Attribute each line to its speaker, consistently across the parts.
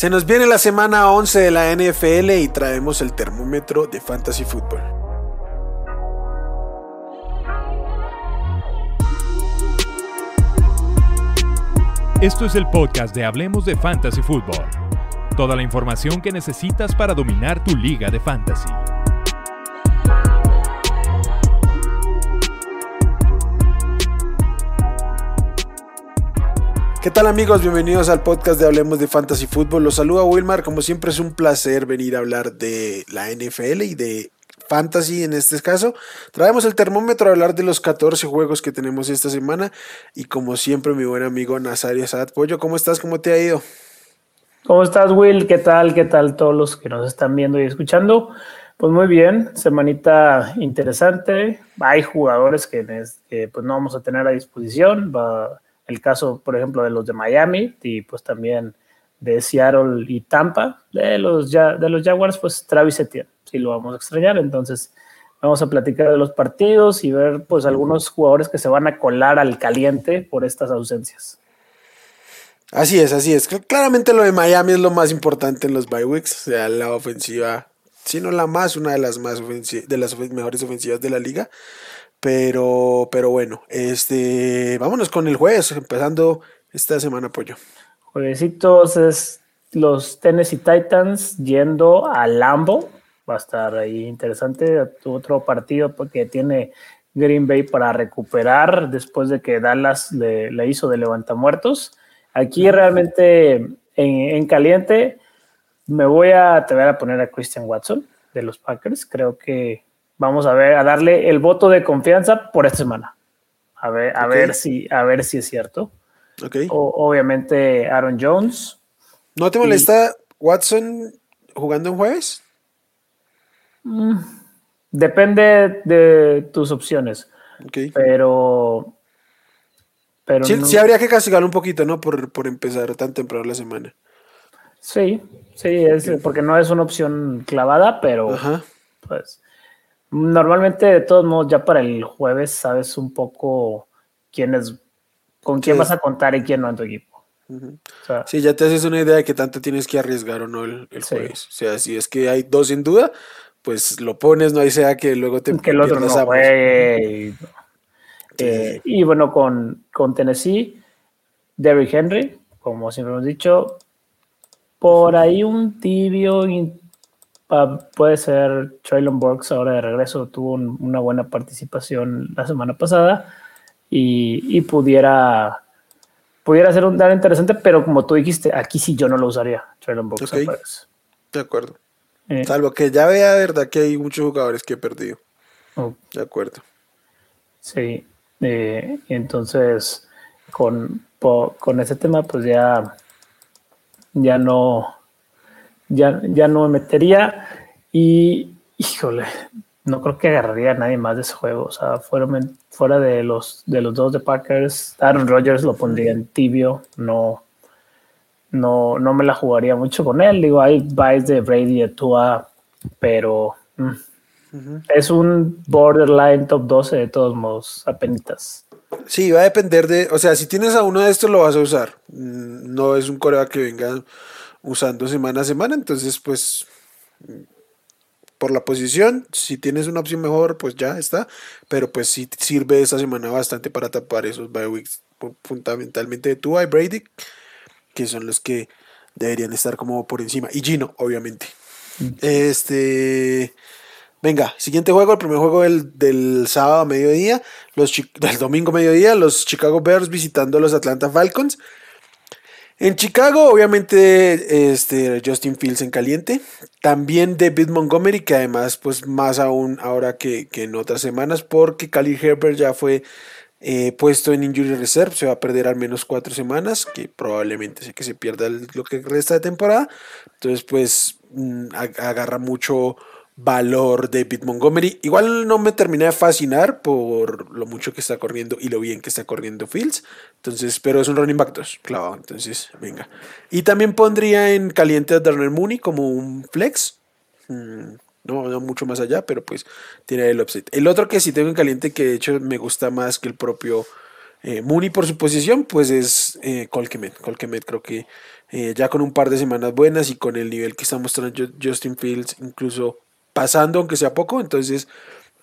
Speaker 1: Se nos viene la semana 11 de la NFL y traemos el termómetro de Fantasy Football.
Speaker 2: Esto es el podcast de Hablemos de Fantasy Football. Toda la información que necesitas para dominar tu liga de fantasy.
Speaker 1: ¿Qué tal amigos? Bienvenidos al podcast de Hablemos de Fantasy Football. Los saluda Wilmar. Como siempre es un placer venir a hablar de la NFL y de Fantasy en este caso. Traemos el termómetro a hablar de los 14 juegos que tenemos esta semana. Y como siempre, mi buen amigo Nazario Sad Pollo, ¿cómo estás? ¿Cómo te ha ido?
Speaker 3: ¿Cómo estás, Will? ¿Qué tal? ¿Qué tal todos los que nos están viendo y escuchando? Pues muy bien, semanita interesante. Hay jugadores que, pues no vamos a tener a disposición. Va el caso, por ejemplo, de los de Miami y pues también de Seattle y Tampa. De los, de los Jaguars, pues Travis Etienne, sí lo vamos a extrañar. Entonces, vamos a platicar de los partidos y ver pues algunos jugadores que se van a colar al caliente por estas ausencias.
Speaker 1: Así es, así es. Claramente lo de Miami es lo más importante en los bye weeks, o sea, la ofensiva, si no la más, una de las más de las mejores ofensivas de la liga. Pero, pero bueno, este, vámonos con el jueves, empezando esta semana, pollo.
Speaker 3: Juevesitos es los Tennessee Titans yendo a Lambo. Va a estar ahí interesante. Otro partido porque tiene Green Bay para recuperar después de que Dallas le, hizo de levantamuertos. Aquí realmente en, en, caliente me voy a, te voy a poner a Christian Watson de los Packers. Creo que vamos a ver, a darle el voto de confianza por esta semana. A ver, a ver si, a ver si es cierto.
Speaker 1: Okay.
Speaker 3: obviamente Aaron Jones.
Speaker 1: ¿No te molesta Watson jugando en jueves?
Speaker 3: Mm, depende de tus opciones.
Speaker 1: Okay.
Speaker 3: Pero.
Speaker 1: pero sí, habría que castigarlo un poquito, ¿no? Por, por empezar tan temprano la semana.
Speaker 3: Sí, sí, es porque no es una opción clavada, pero pues Normalmente, de todos modos, ya para el jueves sabes un poco quién es, con quién vas a contar y quién no en tu equipo.
Speaker 1: sí, ya te haces una idea de qué tanto tienes que arriesgar o no el, jueves. O sea, si es que hay dos sin duda, pues lo pones, no hay sea que luego te
Speaker 3: que el otro no juegue. Eh, y bueno, con, con Tennessee, Derrick Henry, como siempre hemos dicho, por ahí un tibio puede ser Traylon Burks ahora de regreso, tuvo una buena participación la semana pasada y, pudiera pudiera ser un daño interesante, pero como tú dijiste, aquí sí yo no lo usaría, Traylon Burks.
Speaker 1: De acuerdo. Eh. Salvo que ya vea, verdad, que hay muchos jugadores que he perdido. Oh. De acuerdo.
Speaker 3: Sí, eh, entonces con, con ese tema, pues ya, ya no ya, ya no me metería y, híjole, no creo que agarraría a nadie más de ese juego. O sea, fuera, fuera de, los, de los dos de Packers, Aaron Rodgers lo pondría en tibio, no, no, no me la jugaría mucho con él. Digo, hay buys de Brady y Tua, pero mm, es un borderline top 12 de todos modos, apenas.
Speaker 1: Sí, va a depender de, o sea, si tienes a uno de estos lo vas a usar. Mm, no es un corea que venga usando semana a semana. Entonces, pues, por la posición, si tienes una opción mejor, pues ya está. Pero pues sí sirve esta semana bastante para tapar esos bye weeks, fundamentalmente de Tua y Brady, que son los que deberían estar como por encima. Y Gino, obviamente. Este. Venga, siguiente juego, el primer juego del, del sábado a mediodía, los del domingo a mediodía, los Chicago Bears visitando a los Atlanta Falcons. En Chicago, obviamente, este, Justin Fields en caliente. También David Montgomery, que además, pues más aún ahora que, en otras semanas, porque Khalil Herbert ya fue eh, puesto en Injury Reserve, se va a perder al menos cuatro semanas, que probablemente sé que se pierda lo que resta de temporada. Entonces, pues mm, agarra mucho valor David Montgomery. Igual no me terminé de fascinar por lo mucho que está corriendo y lo bien que está corriendo Fields. Entonces, pero es un running back 2, clavado. Entonces, venga. Y también pondría en caliente a Darnell Mooney como un flex. Mm, no, no mucho más allá, pero pues tiene el upset. El otro que sí tengo en caliente, que de hecho me gusta más que el propio eh, Mooney por su posición, pues es eh, Colquemet. Colquemet creo que eh, ya con un par de semanas buenas y con el nivel que está mostrando Justin Fields, incluso pasando, aunque sea poco, entonces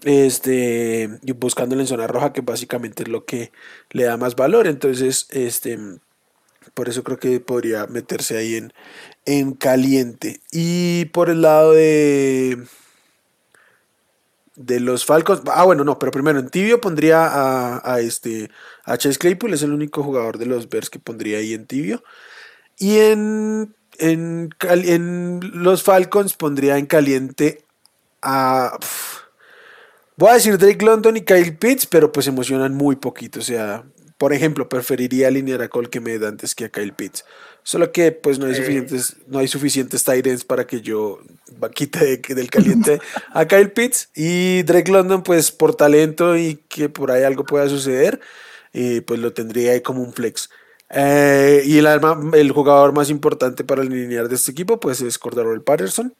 Speaker 1: este y buscándole en zona roja que básicamente es lo que le da más valor entonces este por eso creo que podría meterse ahí en, en caliente y por el lado de de los Falcons. Ah, bueno, no, pero primero en tibio pondría a, a, este a Chase Claypool, es el único jugador de los Bears que pondría ahí en tibio. Y en, en, en los Falcons pondría en caliente a. voy a decir Drake London y Kyle Pitts, pero pues emocionan muy poquito. O sea, por ejemplo, preferiría alinear a Cole Kemed antes que a Kyle Pitts. Solo que pues no hay suficientes, no hay suficientes tight para que yo quite del caliente a Kyle Pitts. Y Drake London, pues por talento y que por ahí algo pueda suceder, eh, pues lo tendría ahí como un flex. Eh, y el, el jugador más importante para alinear de este equipo, pues es Cordero Patterson.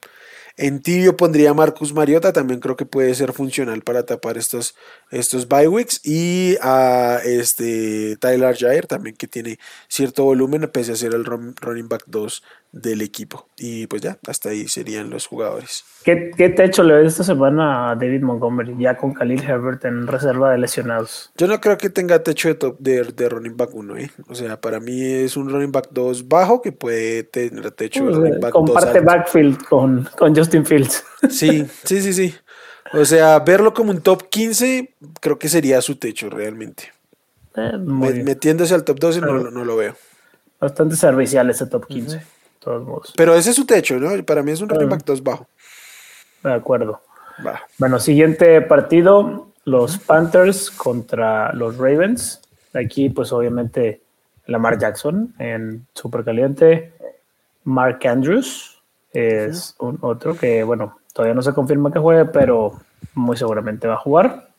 Speaker 1: En tibio pondría Marcus Mariota, también creo que puede ser funcional para tapar estos, estos bye weeks. Y a este Tyler Jair también que tiene cierto volumen, pese a ser el running back 2 del equipo. Y pues ya, hasta ahí serían los jugadores.
Speaker 3: ¿Qué, qué techo le ves esta semana a David Montgomery, ya con Khalil Herbert en reserva de lesionados?
Speaker 1: Yo no creo que tenga techo de, top de, de running back 1, ¿eh? O sea, para mí es un running back 2 bajo que puede tener techo de running back
Speaker 3: Comparte backfield con, con Justin Fields.
Speaker 1: Sí, sí, sí, sí. O sea, verlo como un top 15 creo que sería su techo realmente. Eh, metiéndose al top 12 no, no, lo veo.
Speaker 3: Bastante servicial ese top 15.
Speaker 1: Pero ese es su techo, ¿no? Para mí es un running back 2 bajo.
Speaker 3: De acuerdo. Bueno, siguiente partido, los Panthers contra los Ravens. Aquí, pues obviamente, Lamar Jackson en super caliente. Mark Andrews es un otro que, bueno, todavía no se confirma que juegue, pero muy seguramente va a jugar.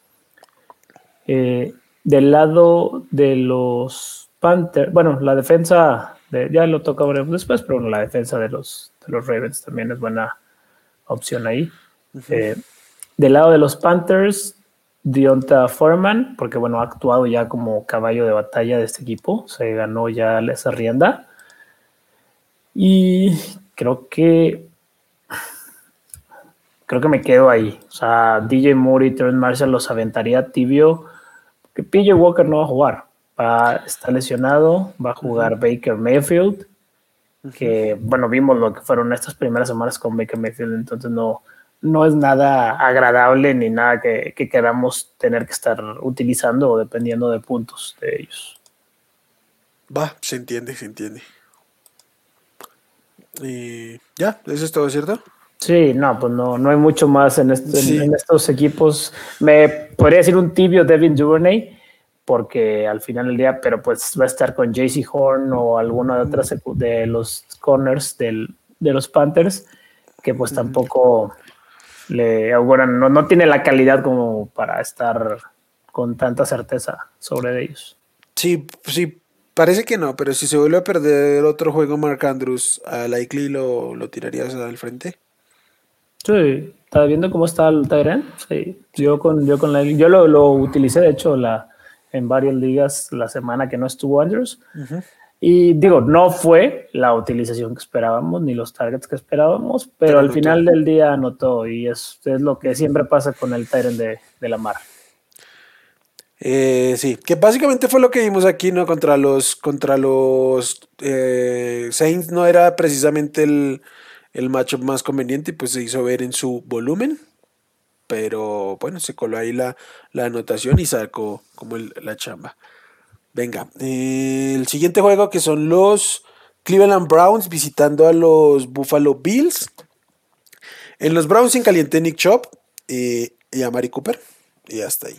Speaker 3: Eh, del lado de los Panthers, bueno, la defensa ya lo toca después, pero la defensa de los, de los Ravens también es buena opción ahí. Eh, del lado de los Panthers, Dionta Foreman, porque bueno, ha actuado ya como caballo de batalla de este equipo, se ganó ya esa rienda. Y creo que creo que me quedo ahí. O sea, DJ Moore y Trent Marshall los aventaría tibio. Que PJ Walker no va a jugar está lesionado, va a jugar Baker Mayfield, que bueno, vimos lo que fueron estas primeras semanas con Baker Mayfield, entonces no, no es nada agradable ni nada que, queramos tener que estar utilizando o dependiendo de puntos de ellos.
Speaker 1: Va, se entiende, se entiende. Y ya, eso es todo, ¿cierto?
Speaker 3: Sí, no, pues no, no hay mucho más en, en, estos equipos. Me podría decir un tibio Devin Duvernay, porque al final del día, pero pues va a estar con JC Horn o alguno de otras de los corners del, de los Panthers, que pues tampoco le auguran, no, no tiene la calidad como para estar con tanta certeza sobre ellos.
Speaker 1: Sí, sí, parece que no, pero si se vuelve a perder otro juego Mark Andrews, a Likely lo, lo tirarías al frente.
Speaker 3: Sí, ¿estás viendo cómo está el Tyrant? Sí, yo con, yo con yo lo, lo utilicé, de hecho, la, en varias ligas la semana que no estuvo Andrews. Y digo, no fue la utilización que esperábamos ni los targets que esperábamos, pero, al final del día anotó y es, es, lo que siempre pasa con el Tyrant de, de la mar.
Speaker 1: Eh, sí, que básicamente fue lo que vimos aquí, ¿no? Contra los, contra los eh, Saints no era precisamente el, el matchup más conveniente y pues se hizo ver en su volumen pero bueno, se coló ahí la, anotación y sacó como la chamba. Venga, el siguiente juego que son los Cleveland Browns visitando a los Buffalo Bills. En los Browns en caliente Nick Chop y a Mari Cooper. Y hasta ahí.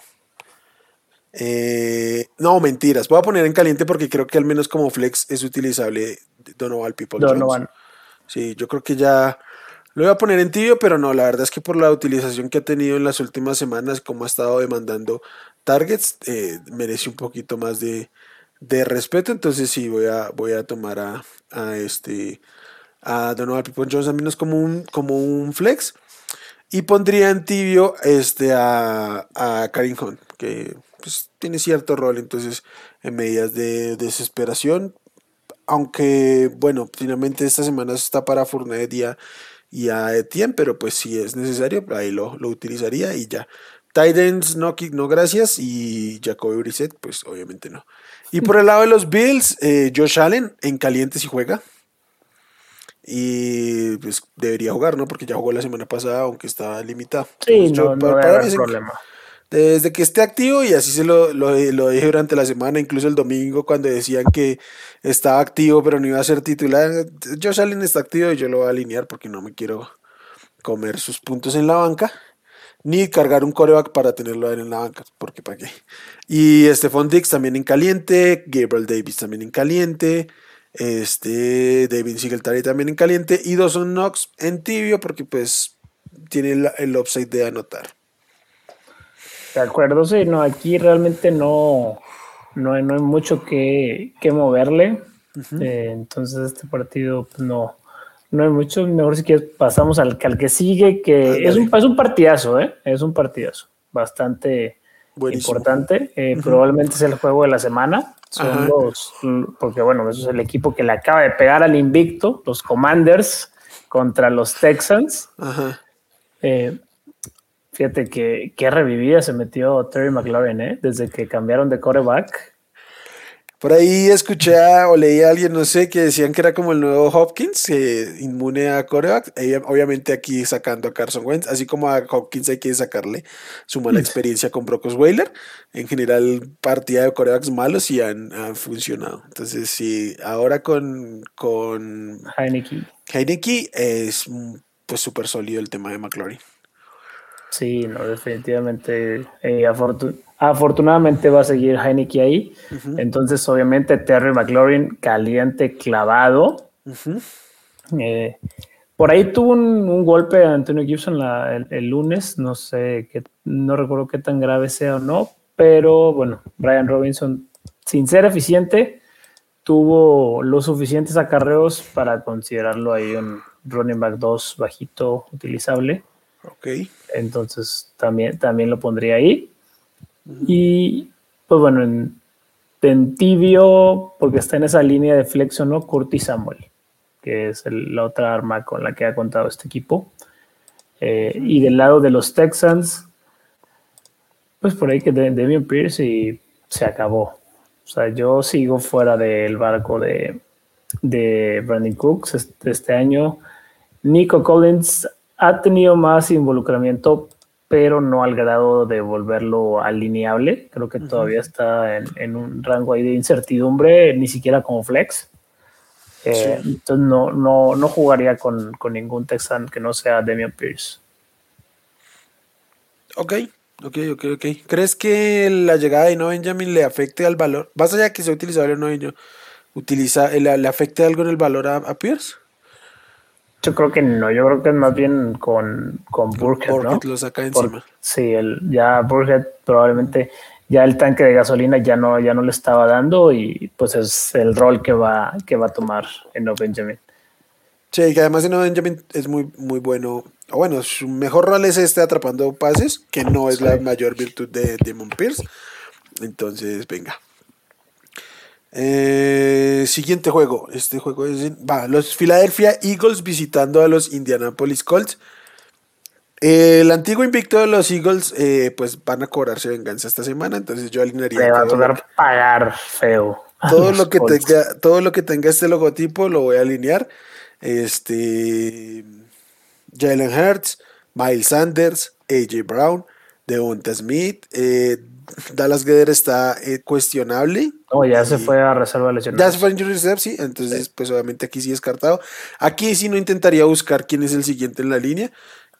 Speaker 1: Eh, no, mentiras. Voy a poner en caliente porque creo que al menos como flex es utilizable Donovan People. Donovan. Sí, yo creo que ya lo voy a poner en tibio, pero no, la verdad es que por la utilización que ha tenido en las últimas semanas, como ha estado demandando targets, eh, merece un poquito más de, respeto. Entonces sí, voy a, voy a tomar a, este a Donovan People Jones al menos como un, como un flex. Y pondría en tibio este, a, a Karim Hunt, que pues tiene cierto rol entonces en medidas de desesperación. Aunque, bueno, finalmente esta semana está para Fournet y a, y a Etienne, pero pues si es necesario, ahí lo, lo utilizaría y ya. Titans, no, no gracias. Y Jacoby Brissett, pues obviamente no. Y por el lado de los Bills, eh, Josh Allen en caliente si juega. Y pues debería jugar, ¿no? Porque ya jugó la semana pasada, aunque estaba limitado.
Speaker 3: Sí, no, no para, problema.
Speaker 1: Desde que esté activo, y así se lo, lo, dije durante la semana, incluso el domingo, cuando decían que estaba activo, pero no iba a ser titular. Josh Allen está activo y yo lo voy a alinear porque no me quiero comer sus puntos en la banca ni cargar un coreback para tenerlo en la banca, porque para qué. Y Stephon Dix también en caliente, Gabriel Davis también en caliente, este David Singletary también en caliente y Dawson Knox en tibio porque pues tiene el, el upside de anotar.
Speaker 3: De acuerdo, sí, no, aquí realmente no, no, hay, no hay mucho que, que moverle. Eh, entonces este partido pues, no, no hay mucho, mejor si quieres pasamos al, al que sigue, que es un, es un partidazo, ¿eh? Es un partidazo bastante importante. Eh, probablemente es el juego de la semana. Son los, porque bueno, eso es el equipo que le acaba de pegar al invicto, los Commanders contra los Texans. Eh, fíjate que qué revivida se metió Terry McLaurin, ¿eh? Desde que cambiaron de quarterback.
Speaker 1: Por ahí escuché o leí a alguien, no sé, que decían que era como el nuevo Hopkins, inmune a coreback. Obviamente aquí sacando a Carson Wentz, así como a Hopkins hay que sacarle su mala experiencia con Brock Osweiler. En general, partida de corebacks malos y han, funcionado. Entonces, sí, ahora con, con
Speaker 3: Heineke.
Speaker 1: Heineke es pues súper sólido el tema de McLaurin.
Speaker 3: Sí, no, definitivamente. Eh, afortunadamente va a seguir Heineke ahí. Entonces, obviamente, Terry McLaurin caliente clavado. Eh, por ahí tuvo un, golpe a Antonio Gibson el, lunes. No sé, que, no recuerdo qué tan grave sea o no. Pero bueno, Brian Robinson, sin ser eficiente, tuvo los suficientes acarreos para considerarlo ahí un running back 2 bajito utilizable.
Speaker 1: Ok.
Speaker 3: Entonces también, también lo pondría ahí. Y pues bueno, en, tibio, porque está en esa línea de flexión, ¿no? Curtis Samuel, que es la otra arma con la que ha contado este equipo. Eh, y del lado de los Texans, pues por ahí que de, Demian Pierce y se acabó. O sea, yo sigo fuera del barco de, de Brandon Cooks este, este año. Nico Collins ha tenido más involucramiento, pero no al grado de volverlo alineable. Creo que todavía está en, un rango ahí de incertidumbre, ni siquiera como flex. Eh, entonces no, no, no jugaría con, ningún Texan que no sea Demian Pierce.
Speaker 1: Ok, ok, ok, ok. ¿Crees que la llegada de No Benjamin le afecte al valor? Más allá que sea utilizable o no, utiliza, le, le afecte algo en el valor a Pierce?
Speaker 3: Yo creo que no, yo creo que es más bien con, con Burkhead, Burkhead
Speaker 1: lo saca encima.
Speaker 3: sí, el, ya Burkhead probablemente ya el tanque de gasolina ya no, ya no le estaba dando y pues es el rol que va, que va a tomar en No Benjamin.
Speaker 1: Sí, que además en No Benjamin es muy, muy bueno. O bueno, su mejor rol es este atrapando pases, que no es la mayor virtud de Demon Pierce. Entonces, venga. Eh, siguiente juego. Este juego es. Va, los Philadelphia Eagles visitando a los Indianapolis Colts. el antiguo invicto de los Eagles, eh, pues van a cobrarse venganza esta semana. Entonces yo alinearía.
Speaker 3: Le va a tocar pagar feo.
Speaker 1: Todo lo, que tenga, todo lo que tenga este logotipo lo voy a alinear. Este. Jalen Hurts, Miles Sanders, AJ Brown, Devonta Smith, eh, Dallas Guerrero está eh, cuestionable.
Speaker 3: No, ya se fue a reserva lesionada.
Speaker 1: Ya se fue a injury reserve, sí. Entonces, pues obviamente aquí sí descartado. Aquí sí no intentaría buscar quién es el siguiente en la línea.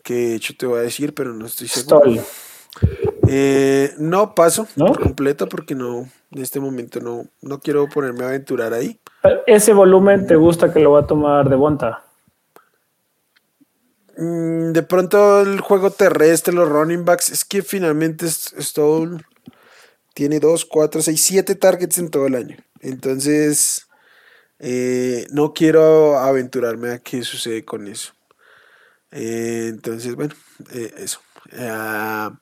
Speaker 1: Que de hecho te voy a decir, pero no estoy seguro. Eh, no paso por completo porque no, en este momento no, no quiero ponerme a aventurar ahí.
Speaker 3: ¿Ese volumen te gusta que lo va a tomar de Bonta?
Speaker 1: Mm, de pronto el juego terrestre, los running backs, es que finalmente todo tiene 2, 4, 6, 7 targets en todo el año. Entonces, eh, no quiero aventurarme a qué sucede con eso. Eh, entonces, bueno, eh, eso. Ah,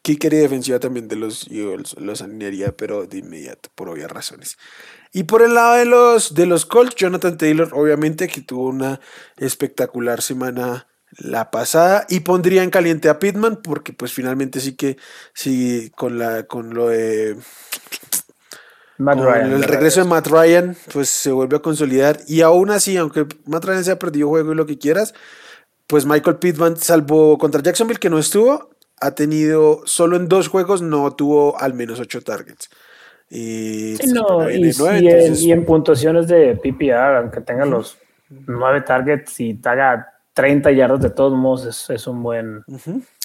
Speaker 1: kicker y defensiva también de los Eagles los alinearía, pero de inmediato, por obvias razones. Y por el lado de los, de los Colts, Jonathan Taylor, obviamente, que tuvo una espectacular semana la pasada y pondría en caliente a Pittman porque pues finalmente sí que sí con la con lo de el regreso de Matt Ryan pues se vuelve a consolidar y aún así aunque Matt Ryan se ha perdido juego y lo que quieras pues Michael Pittman salvo contra Jacksonville que no estuvo ha tenido solo en dos juegos no tuvo al menos ocho targets. Y,
Speaker 3: y, en, puntuaciones de PPR aunque tenga los nueve targets y haga 30 yardas de todos modos es, un buen.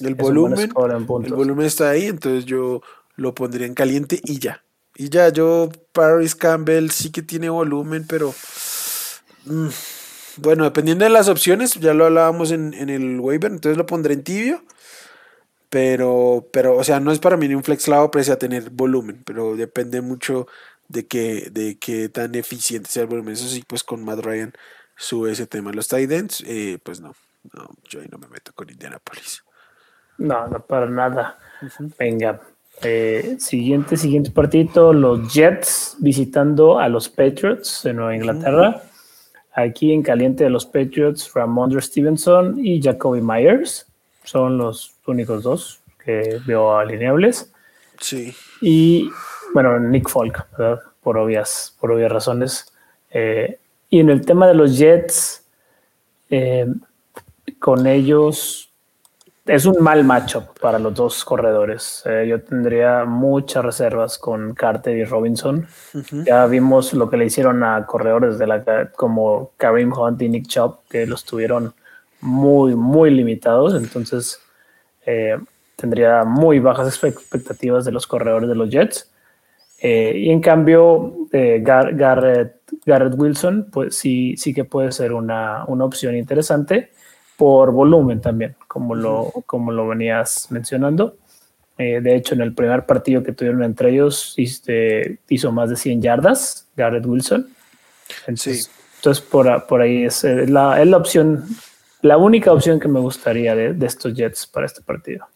Speaker 1: El volumen. el volumen está ahí, entonces yo lo pondría en caliente y ya. Y ya, yo, Paris Campbell sí que tiene volumen, pero. Mm, bueno, dependiendo de las opciones, ya lo hablábamos en, el waiver, entonces lo pondré en tibio. Pero, pero, o sea, no es para mí ni un flex lado pese a tener volumen, pero depende mucho de que, de qué tan eficiente sea el volumen. Eso sí, pues con Matt Ryan sube ese tema. Los tight eh, pues no, no, yo ahí no me meto con Indianapolis.
Speaker 3: No, no para nada. Venga, eh, siguiente, siguiente partido, los Jets visitando a los Patriots de Nueva Inglaterra. Aquí en caliente de los Patriots, Ramondre Stevenson y Jacoby Myers son los únicos dos que veo alineables.
Speaker 1: Sí.
Speaker 3: Y bueno, Nick Folk, Por obvias, por obvias razones. Eh, y en el tema de los Jets, eh, con ellos es un mal macho para los dos corredores. Eh, yo tendría muchas reservas con Carter y Robinson. Ya vimos lo que le hicieron a corredores de la como Kareem Hunt y Nick Chubb, que los tuvieron muy, muy limitados. Entonces, eh, tendría muy bajas expectativas de los corredores de los Jets. Y en cambio, Garrett Garrett Wilson, pues sí, sí que puede ser una, opción interesante por volumen también, como lo, como lo venías mencionando. Eh, de hecho, en el primer partido que tuvieron entre ellos, este, hizo más de 100 yardas, Garrett Wilson. Entonces, entonces por, por, ahí es, eh, la, es la opción, la única opción que me gustaría de, estos Jets para este partido.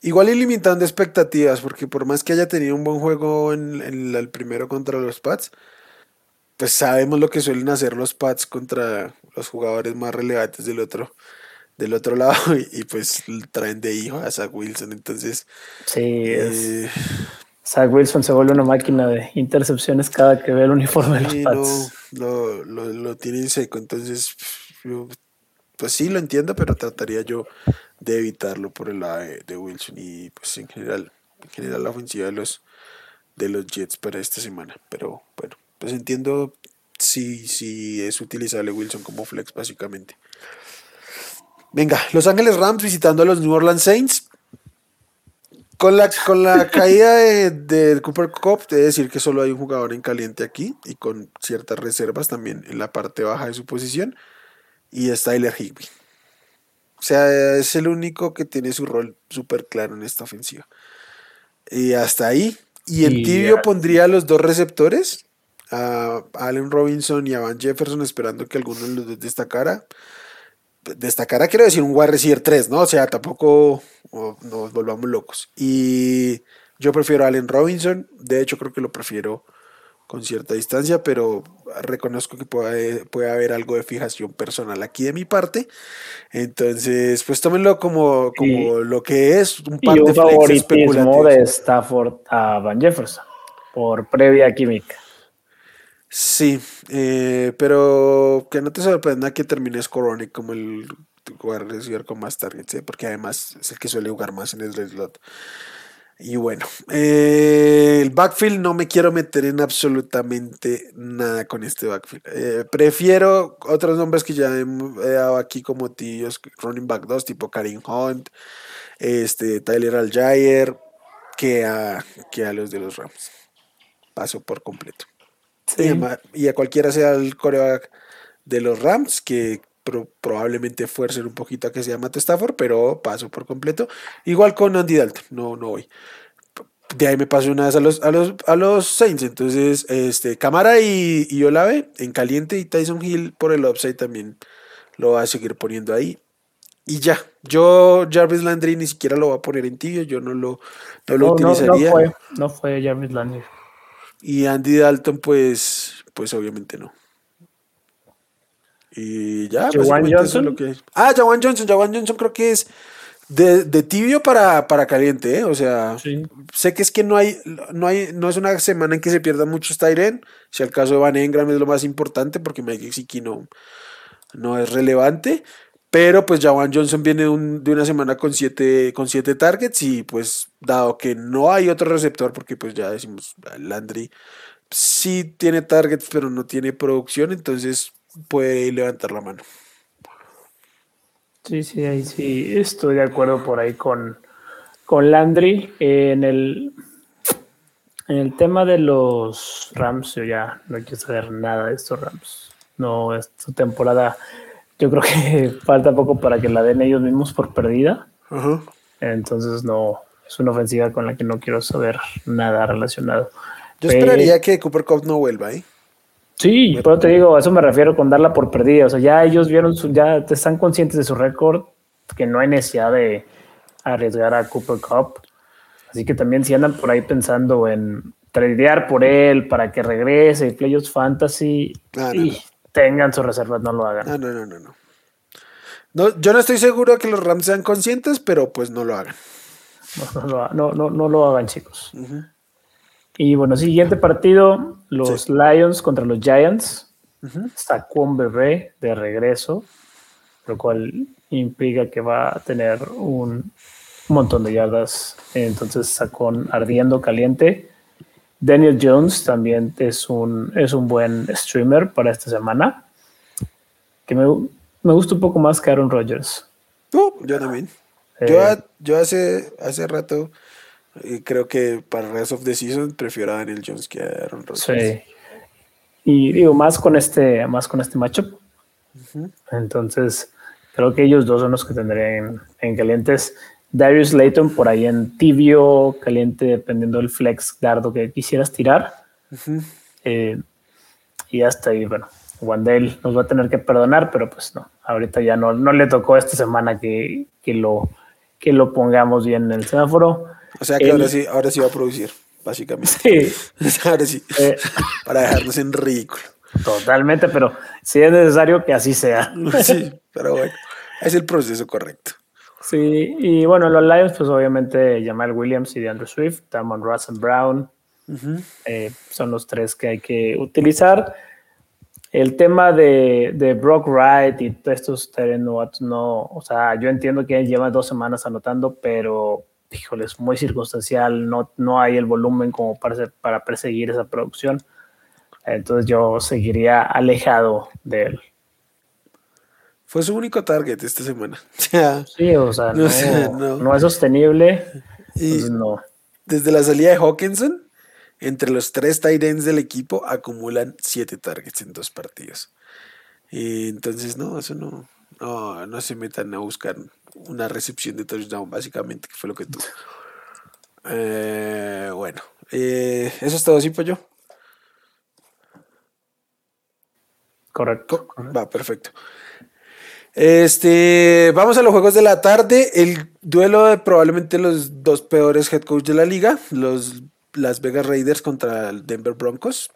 Speaker 1: Igual ilimitando expectativas, porque por más que haya tenido un buen juego en, en el primero contra los Pats, pues sabemos lo que suelen hacer los Pats contra los jugadores más relevantes del otro, del otro lado y, pues traen de hijo a Zach Wilson. Entonces,
Speaker 3: sí, eh, Zach Wilson se vuelve una máquina de intercepciones cada que ve el uniforme de los Pats.
Speaker 1: lo, lo, tienen seco, entonces pues sí lo entiendo, pero trataría yo de evitarlo por el lado de, Wilson y pues en general, en general la ofensiva de los de los Jets para esta semana. Pero bueno, pues entiendo si, si es utilizable Wilson como flex, básicamente. Venga, Los Ángeles Rams visitando a los New Orleans Saints. Con la, con la caída de, Cooper Cup, de decir que solo hay un jugador en caliente aquí y con ciertas reservas también en la parte baja de su posición. Y es Tyler Higby. O sea, es el único que tiene su rol súper claro en esta ofensiva. Y hasta ahí. Y en tibio pondría los dos receptores a Allen Robinson y a Van Jefferson esperando que alguno de los dos destacara. Destacara quiero decir un wide receiver 3, ¿no? O sea, tampoco nos volvamos locos. Y yo prefiero a Allen Robinson, de hecho creo que lo prefiero con cierta distancia, pero reconozco que puede, puede haber algo de fijación personal aquí de mi parte. Entonces, pues tómenlo como, como lo que es
Speaker 3: un par de favoritismo de Stafford a Van Jefferson por previa química.
Speaker 1: Sí, eh, pero que no te sorprenda que termines Coronic como el jugador recibir con más targets, ¿eh? porque además es el que suele jugar más en el slot. Y bueno, eh, el backfield no me quiero meter en absolutamente nada con este backfield. prefiero otros nombres que ya he, dado aquí como tíos, running back 2, tipo Karim Hunt, este, Tyler Aljayer, que a, que a los de los Rams. Paso por completo. Y, a, cualquiera sea el coreback de los Rams, que probablemente fuercen un poquito a que sea Matt Stafford, pero paso por completo. Igual con Andy Dalton, no, no voy. De ahí me paso una vez a los, a los, a los Saints. Entonces, este, Camara y, y Olave en caliente y Tyson Hill por el upside también lo va a seguir poniendo ahí. y ya. Yo Jarvis Landry ni siquiera lo voy a poner en tibio, yo no lo, no lo utilizaría.
Speaker 3: No, fue, no fue Jarvis Landry.
Speaker 1: Y Andy Dalton, pues, pues obviamente no. Y ya,
Speaker 3: Jawan Johnson.
Speaker 1: Lo que... Ah, Jawan Johnson, Jawan Johnson creo que es de, de tibio para, para caliente, ¿eh? O sea, sé que es que no hay, no hay, no es una semana en que se pierda mucho Tyren. Si el caso de Van Engram es lo más importante, porque Mike Gesicki no, no es relevante. Pero pues Jawan Johnson viene de, una semana con siete, con siete targets y pues dado que no hay otro receptor, porque pues ya decimos, Landry sí tiene targets pero no tiene producción, entonces puede levantar la mano.
Speaker 3: Sí, sí, ahí sí, estoy de acuerdo por ahí con, con Landry. en, el, en el tema de los Rams, yo ya no quiero saber nada de estos Rams. No, esta temporada yo creo que falta poco para que la den ellos mismos por perdida. Entonces no, es una ofensiva con la que no quiero saber nada relacionado.
Speaker 1: Yo esperaría que Cooper Cup no vuelva ahí.
Speaker 3: Sí, pero te digo, a eso me refiero con darla por perdida. O sea, ya ellos vieron, su, ya están conscientes de su récord, que no hay necesidad de arriesgar a Cooper Cup. Así que también si andan por ahí pensando en tradear por él para que regrese, Playoffs Fantasy, ah, y tengan sus reservas, no lo hagan.
Speaker 1: No, no, no, no, no. yo no estoy seguro que los Rams sean conscientes, pero pues no lo hagan.
Speaker 3: No, no, no, lo hagan, chicos. Y bueno, siguiente partido, los Lions contra los Giants. Sacó un bebé de regreso, lo cual implica que va a tener un montón de yardas. Entonces sacó ardiendo caliente. Daniel Jones también es un, es un buen streamer para esta semana. Que me, gusta un poco más que Aaron Rodgers.
Speaker 1: Uh, yo también. Eh, yo, hace, hace rato eh, creo que para Rest of the Season prefiero a Daniel Jones que a Aaron Rodgers. Sí.
Speaker 3: Y digo, más con este, más con este matchup. Entonces, creo que ellos dos son los que tendré en calientes. Darius Layton por ahí en tibio, caliente, dependiendo del flex dardo que quisieras tirar. Eh, y hasta ahí, bueno, Wandale nos va a tener que perdonar, pero pues no, ahorita ya no, no le tocó esta semana que, lo, que lo pongamos bien en el semáforo.
Speaker 1: O sea que ahora sí, ahora sí va a producir, básicamente. Sí. ahora sí, eh, para dejarnos en ridículo.
Speaker 3: Totalmente, pero sí es necesario que así sea.
Speaker 1: sí, pero bueno, es el proceso correcto.
Speaker 3: Sí, y bueno, los Lions, pues obviamente Jamal Williams y DeAndre Swift, Damon Russell Brown, eh, son los tres que hay que utilizar. El tema de, de Brock Wright y todos estos terrenos, no, o sea, yo entiendo que él lleva dos semanas anotando, pero híjole, es muy circunstancial, no, no hay el volumen como para, para perseguir esa producción. Entonces yo seguiría alejado de él.
Speaker 1: Fue su único target esta semana.
Speaker 3: sí, o sea, no, es sostenible. Y no.
Speaker 1: Desde la salida de Hawkinson, entre los tres tight ends del equipo acumulan siete targets en dos partidos. Y entonces, no, eso no, no, se metan a buscar una recepción de touchdown, básicamente, que fue lo que tuvo. Eh, bueno, eh, eso es todo, así pues yo.
Speaker 3: Correcto.
Speaker 1: Va, perfecto. Este, vamos a los juegos de la tarde. El duelo de probablemente los dos peores head coach de la liga, los Las Vegas Raiders contra el Denver Broncos.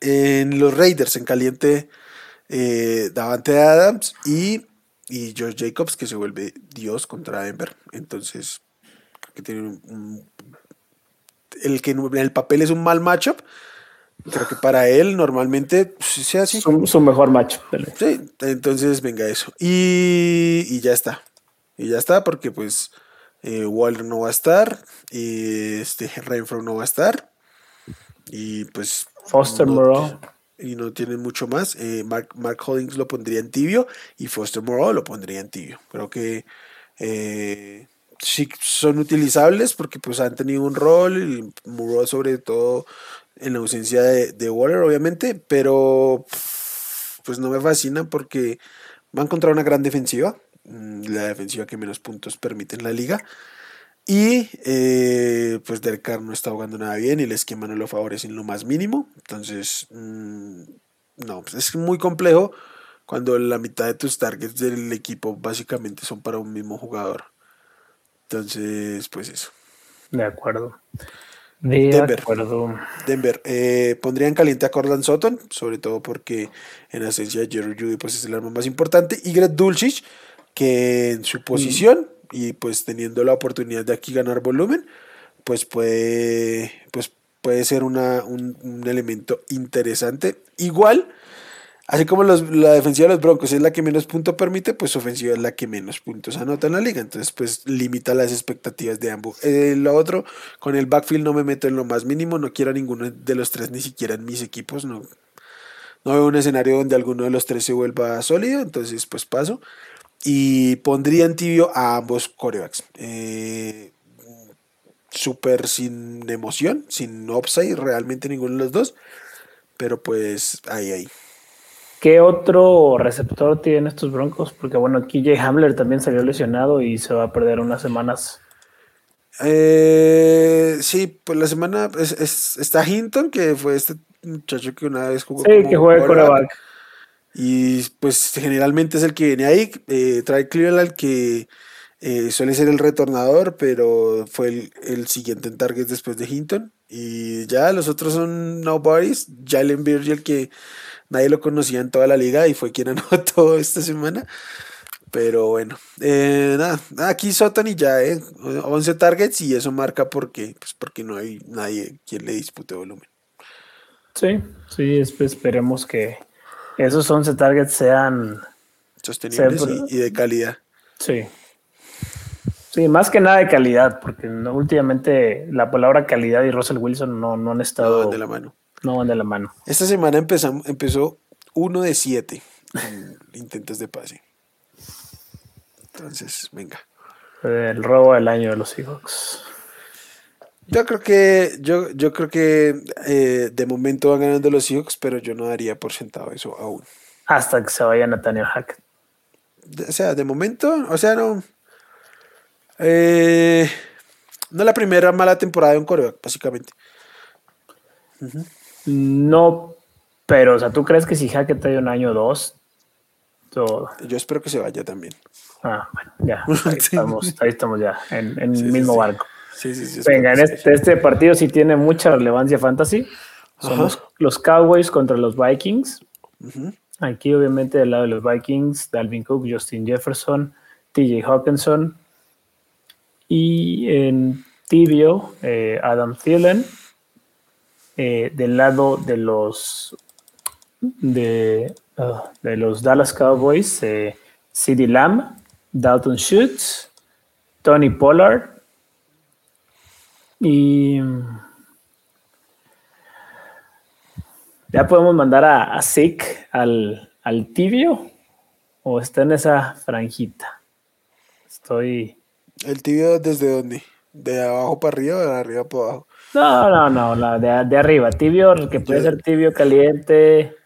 Speaker 1: En los Raiders, en caliente, eh, Davante Adams y, y George Jacobs, que se vuelve Dios contra Denver. Entonces, que tiene el que en el papel es un mal matchup Creo que para él normalmente sea así.
Speaker 3: Su, mejor macho.
Speaker 1: Sí, entonces venga eso. Y, ya está. Y ya está porque pues eh, Waller no va a estar. Y este Renfro no va a estar. Y pues...
Speaker 3: Foster Moreau.
Speaker 1: Y no tienen mucho más. Eh, Mark, Mark Hollings lo pondría en tibio y Foster Moreau lo pondría en tibio. Creo que eh, sí son utilizables porque pues han tenido un rol y Moreau sobre todo en la ausencia de, de Waller, obviamente, pero pues no me fascina porque va a encontrar una gran defensiva, mm, la defensiva que menos puntos permite en la liga. Y eh, pues Derek Carr no está jugando nada bien y el esquema no lo favorece en lo más mínimo. Entonces, mm, no, pues es muy complejo cuando la mitad de tus targets del equipo básicamente son para un mismo jugador. Entonces, pues eso.
Speaker 3: De acuerdo. De
Speaker 1: Denver.
Speaker 3: acuerdo.
Speaker 1: Denver, eh, pondría en caliente a Cortland Sutton, sobre todo porque en esencia Jerry Judy pues es el arma más importante, y Greg Dulcich, que en su posición y pues teniendo la oportunidad de aquí ganar volumen, pues puede, pues puede ser una, un, elemento interesante. Igual, así como los- la defensiva de los Broncos es la que menos puntos permite, pues su ofensiva es la que menos puntos anota en la liga. Entonces, pues limita las expectativas de ambos. Eh, lo otro, con el backfield no me meto en lo más mínimo, no quiero a ninguno de los tres, ni siquiera en mis equipos. No, no veo un escenario donde alguno de los tres se vuelva sólido, entonces pues paso. Y pondría en tibio a ambos corebacks. Eh, súper sin emoción, sin upside, realmente ninguno de los dos. Pero pues ahí, ahí.
Speaker 3: ¿Qué otro receptor tienen estos Broncos? Porque bueno, aquí Jay Hamler también salió lesionado y se va a perder unas semanas.
Speaker 1: Eh, sí, pues la semana es- es- está Hinton, que fue este muchacho que una vez jugó
Speaker 3: Sí,
Speaker 1: como
Speaker 3: que juega coreback.
Speaker 1: Y pues generalmente es el que viene ahí. Eh, trae Cleveland que eh, suele ser el retornador, pero fue el, el siguiente en targets después de Hinton. Y ya los otros son nobodies. Jalen Virgil que nadie lo conocía en toda la liga y fue quien anotó esta semana. Pero bueno, eh, nada, aquí Sutton y ya, eh, 11 targets y eso marca porque, pues porque no hay nadie quien le dispute volumen.
Speaker 3: Sí, sí, esp- esperemos que esos 11 targets sean,
Speaker 1: Sostenibles y, y de calidad.
Speaker 3: sí. Sí, más que nada de calidad, porque no- últimamente la palabra calidad y Russell Wilson no, no han
Speaker 1: No
Speaker 3: estado,
Speaker 1: van de la mano.
Speaker 3: no van de la mano.
Speaker 1: Esta semana empezamos, empezó uno de siete en intentos de pase. Entonces, venga.
Speaker 3: El robo del año de los Seahawks.
Speaker 1: Yo creo que, yo, yo creo que eh, de momento van ganando los Seahawks, pero yo no daría por sentado eso aún.
Speaker 3: Hasta que se vaya Nathaniel Hackett.
Speaker 1: O sea, de momento, o sea, no. eh, no la primera mala temporada de un coreback, básicamente.
Speaker 3: No, pero, o sea, ¿tú crees que si Hackett hay un año o dos? todo-
Speaker 1: Yo espero que se vaya también.
Speaker 3: Ah, bueno, ya, ahí estamos, ahí estamos ya, en, en
Speaker 1: Sí,
Speaker 3: el mismo
Speaker 1: sí.
Speaker 3: barco.
Speaker 1: Sí, sí, sí. espero
Speaker 3: Venga, en este, este partido sí tiene mucha relevancia fantasy. Son los, los Cowboys contra los Vikings. Aquí, obviamente, del lado de los Vikings, Dalvin Cook, Justin Jefferson, TJ Hawkinson. Y en tibio, eh, Adam Thielen. Eh, del lado de los de, ah, de los Dallas Cowboys, eh, CeeDee Lamb, Dalton Schultz, Tony Pollard. Y ya podemos mandar a, a Zeke al, al tibio o está en esa franjita. Estoy.
Speaker 1: ¿El tibio desde dónde? ¿De abajo para arriba o de arriba para abajo?
Speaker 3: No, no, no, la de, de arriba. Tibio, que puede
Speaker 1: Yo-
Speaker 3: ser tibio, caliente.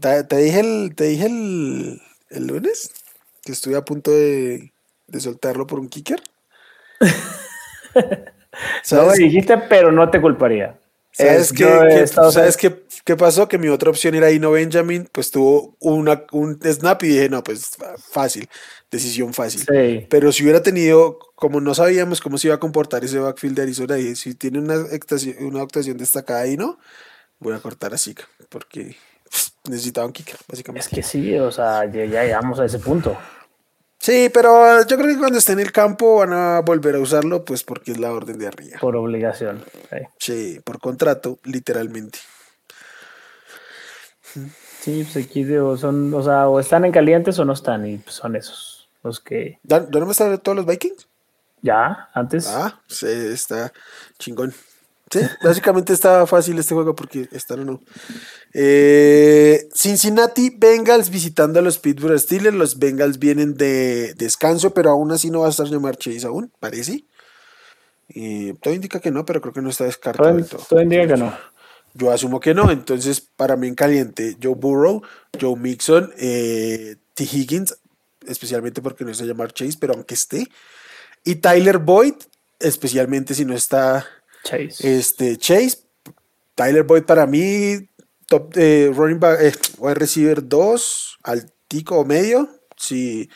Speaker 1: ¿Te, te dije, el, te dije el, el lunes que estuve a punto de, de soltarlo por un kicker?
Speaker 3: No
Speaker 1: ¿Sabes,
Speaker 3: me dijiste, pero no te culparía.
Speaker 1: ¿sabes,
Speaker 3: Es-
Speaker 1: qué, ¿sabes qué, qué pasó? Que mi otra opción era Ino Benjamin, pues tuvo una, un snap y dije, no, pues fácil, decisión fácil.
Speaker 3: Sí.
Speaker 1: Pero si hubiera tenido, como no sabíamos cómo se iba a comportar ese backfield de Arizona, dije, si tiene una actuación, una actuación destacada ahí, ¿no? Voy a cortar a Zika, porque pff, necesitaba un kicker, básicamente.
Speaker 3: Es que sí, o sea, ya llegamos a ese punto.
Speaker 1: Sí, pero yo creo que cuando esté en el campo van a volver a usarlo, pues porque es la orden de arriba.
Speaker 3: Por obligación. sí.
Speaker 1: Sí, por contrato, literalmente.
Speaker 3: Sí, pues aquí digo, son, o sea, o están en calientes o no están, y pues son esos los que
Speaker 1: ¿Dan- ¿Dónde me están todos los Vikings?
Speaker 3: ya antes.
Speaker 1: Ah, sí, está chingón. Sí, básicamente está fácil este juego porque están o no. Eh, Cincinnati Bengals visitando a los Pittsburgh Steelers. Los Bengals vienen de descanso, pero aún así no va a estar Jamar Chase aún, parece. Y todo indica que no, pero creo que no está descartado
Speaker 3: todo, indica que no.
Speaker 1: Yo asumo que no, entonces para mí en caliente, Joe Burrow, Joe Mixon, eh, T. Higgins, especialmente porque no está llamar Chase, pero aunque esté, y Tyler Boyd, especialmente si no está
Speaker 3: Chase.
Speaker 1: este, Chase. Tyler Boyd para mí, top eh, running back, eh, wide receiver 2, poquitico o medio, si,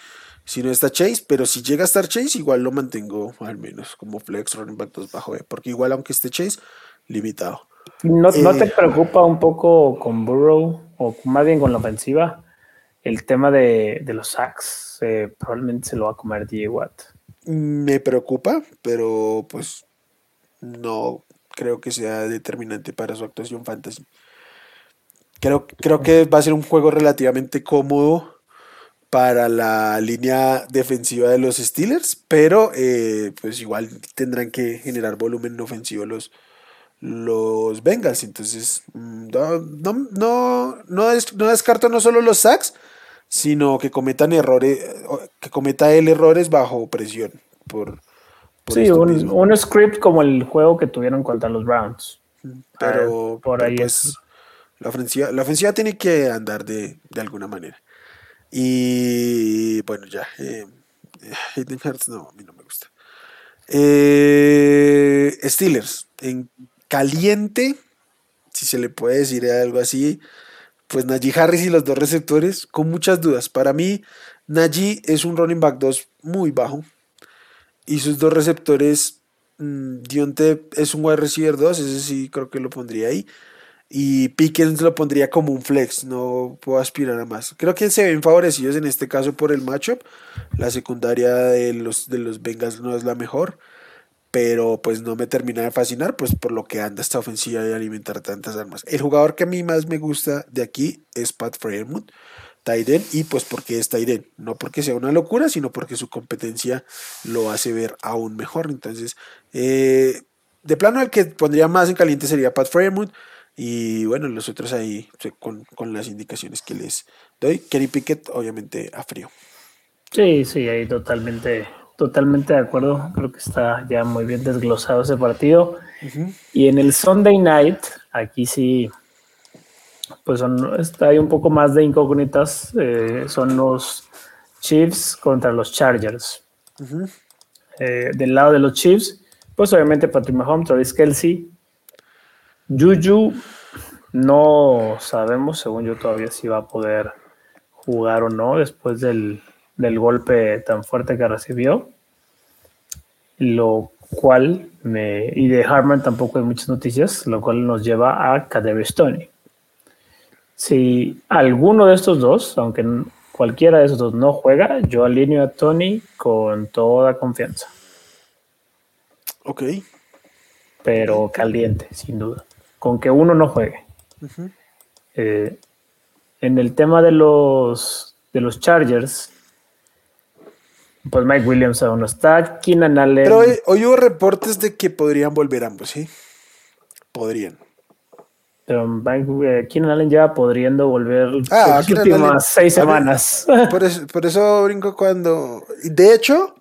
Speaker 1: si no está Chase, pero si llega a estar Chase, igual lo mantengo al menos como flex running back 2 bajo E, porque igual aunque esté Chase, limitado.
Speaker 3: ¿No, ¿no te
Speaker 1: Eh,
Speaker 3: preocupa un poco con Burrow o más bien con la ofensiva el tema de, de los sacks? Eh, probablemente se lo va a comer DJ Watt.
Speaker 1: Me preocupa, pero pues no creo que sea determinante para su actuación fantasy. Creo, creo que va a ser un juego relativamente cómodo para la línea defensiva de los Steelers, pero eh, pues igual tendrán que generar volumen ofensivo los, los Bengals. Entonces, mm, no, no, no, no, des- no descarto no solo los sacks, sino que cometan errores, que cometa él errores bajo presión. Por
Speaker 3: Sí, un, un script como el juego que tuvieron contra los Browns.
Speaker 1: pero,
Speaker 3: Ah, por
Speaker 1: pero,
Speaker 3: ahí
Speaker 1: pues,
Speaker 3: es.
Speaker 1: la ofensiva, la ofensiva tiene que andar de, de alguna manera. Y bueno, ya. Eh, Hayden Hurts, no, a mí no me gusta. Eh, Steelers, en caliente, si se le puede decir algo así, pues Najee Harris y los dos receptores, con muchas dudas. Para mí, Najee es un running back 2 muy bajo. Y sus dos receptores, mm, Dionte es un wide receiver 2, ese sí creo que lo pondría ahí. Y Pickens lo pondría como un flex, no puedo aspirar a más. Creo que se ven favorecidos en este caso por el matchup. La secundaria de los, de los Bengals no es la mejor, pero pues no me termina de fascinar, pues por lo que anda esta ofensiva de alimentar tantas armas. El jugador que a mí más me gusta de aquí es Pat Fremont, Tyden, y pues porque es Tyden, no porque sea una locura, sino porque su competencia lo hace ver aún mejor. Entonces, eh, de plano el que pondría más en caliente sería Pat Fremont. Y bueno, los otros ahí con, con las indicaciones que les doy. Kenny Pickett, obviamente, a frío.
Speaker 3: Sí, sí, ahí totalmente, totalmente de acuerdo. Creo que está ya muy bien desglosado ese partido. Y en el Sunday night, aquí sí, pues son, está hay un poco más de incógnitas. eh, son los Chiefs contra los Chargers. Eh, del lado de los Chiefs, pues obviamente Patrick Mahomes, Travis Kelsey, Juju, no sabemos, según yo todavía si va a poder jugar o no después del, del golpe tan fuerte que recibió. Lo cual me. Y de Harman tampoco hay muchas noticias, lo cual nos lleva a Kadarius Stoney. Si alguno de estos dos, aunque cualquiera de esos dos no juega, yo alineo a Tony con toda confianza,
Speaker 1: Ok.
Speaker 3: pero caliente, sin duda. Con que uno no juegue. Eh, en el tema de los, de los Chargers, pues Mike Williams aún no está. Keenan Allen.
Speaker 1: Pero hoy, hoy hubo reportes de que podrían volver ambos, ¿sí? Podrían.
Speaker 3: Eh, Keenan Allen ya podriendo volver
Speaker 1: Ah,
Speaker 3: las últimas
Speaker 1: Allen.
Speaker 3: seis
Speaker 1: mí-
Speaker 3: semanas.
Speaker 1: Por eso, por eso brinco cuando. De hecho,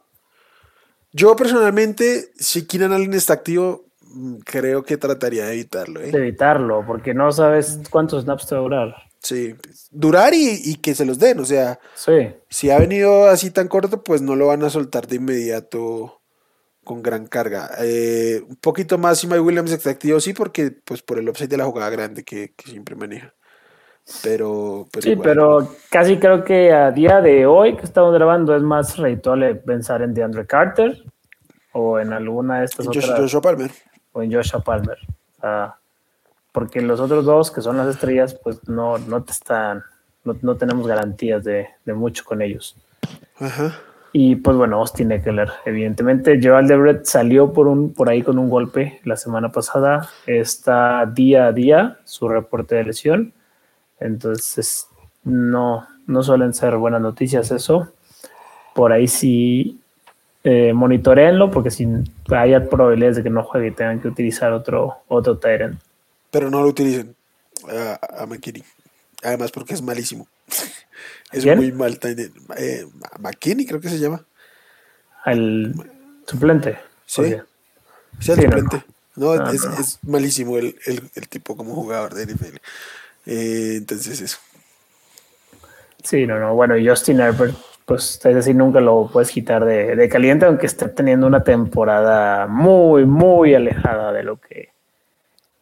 Speaker 1: yo personalmente, si Keenan Allen está activo, mm, creo que trataría de evitarlo, ¿eh?
Speaker 3: de evitarlo, porque no sabes cuántos snaps te va a durar.
Speaker 1: Sí. Durar y, y que se los den, o sea.
Speaker 3: Sí,
Speaker 1: Si ha venido así tan corto, pues no lo van a soltar de inmediato con gran carga. Eh, un poquito más si Mike Williams está activo, sí, porque pues por el upside de la jugada grande que, que siempre maneja. Pero, pero
Speaker 3: sí,
Speaker 1: igual.
Speaker 3: pero casi creo que a día de hoy que estamos grabando es más redituable pensar en DeAndre Carter o en alguna de estas
Speaker 1: Josh-
Speaker 3: otras.
Speaker 1: Joshua Palmer.
Speaker 3: o en Joshua Palmer. Porque los otros dos, que son las estrellas, pues no, no te están, no, no tenemos garantías de, de mucho con ellos.
Speaker 1: Ajá.
Speaker 3: Y pues bueno, Austin Eckler, evidentemente. Gerald Everett salió por, un, por ahí con un golpe la semana pasada. Está día a día su reporte de lesión. Entonces, no, no suelen ser buenas noticias eso. Por ahí sí eh, monitoreenlo, porque si hay probabilidades de que no juegue y tengan que utilizar otro, otro Tyrant.
Speaker 1: Pero no lo utilicen a, a McKinney. Además, porque es malísimo. Es
Speaker 3: ¿Quién?
Speaker 1: muy mal. Eh, McKinney, creo que se llama.
Speaker 3: El suplente.
Speaker 1: Sí.
Speaker 3: Porque-
Speaker 1: Sí, el
Speaker 3: Sí, no.
Speaker 1: suplente. No,
Speaker 3: Ah,
Speaker 1: es,
Speaker 3: no.
Speaker 1: es malísimo el, el- el tipo como jugador de NFL. Eh, entonces, eso.
Speaker 3: Sí, no, no. Bueno, Justin Herbert, pues es decir, nunca lo puedes quitar de, de caliente, aunque esté teniendo una temporada muy, muy alejada de lo que,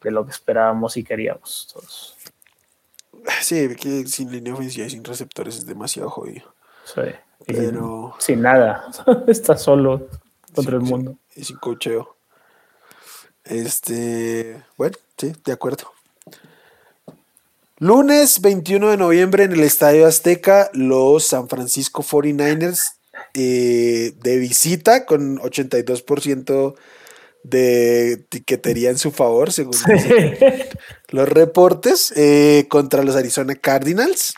Speaker 3: de lo que esperábamos y queríamos todos.
Speaker 1: Sí, que sin línea ofensiva y sin receptores es demasiado jodido.
Speaker 3: Sí.
Speaker 1: Pero-
Speaker 3: sin nada. Está solo contra el
Speaker 1: Sí,
Speaker 3: mundo.
Speaker 1: Y sin cocheo. Este, bueno, sí, de acuerdo. Lunes 21 de noviembre en el Estadio Azteca, los San Francisco 49ers eh, de visita con 82% de tiquetería en su favor, según dicen los reportes, eh, contra los Arizona Cardinals.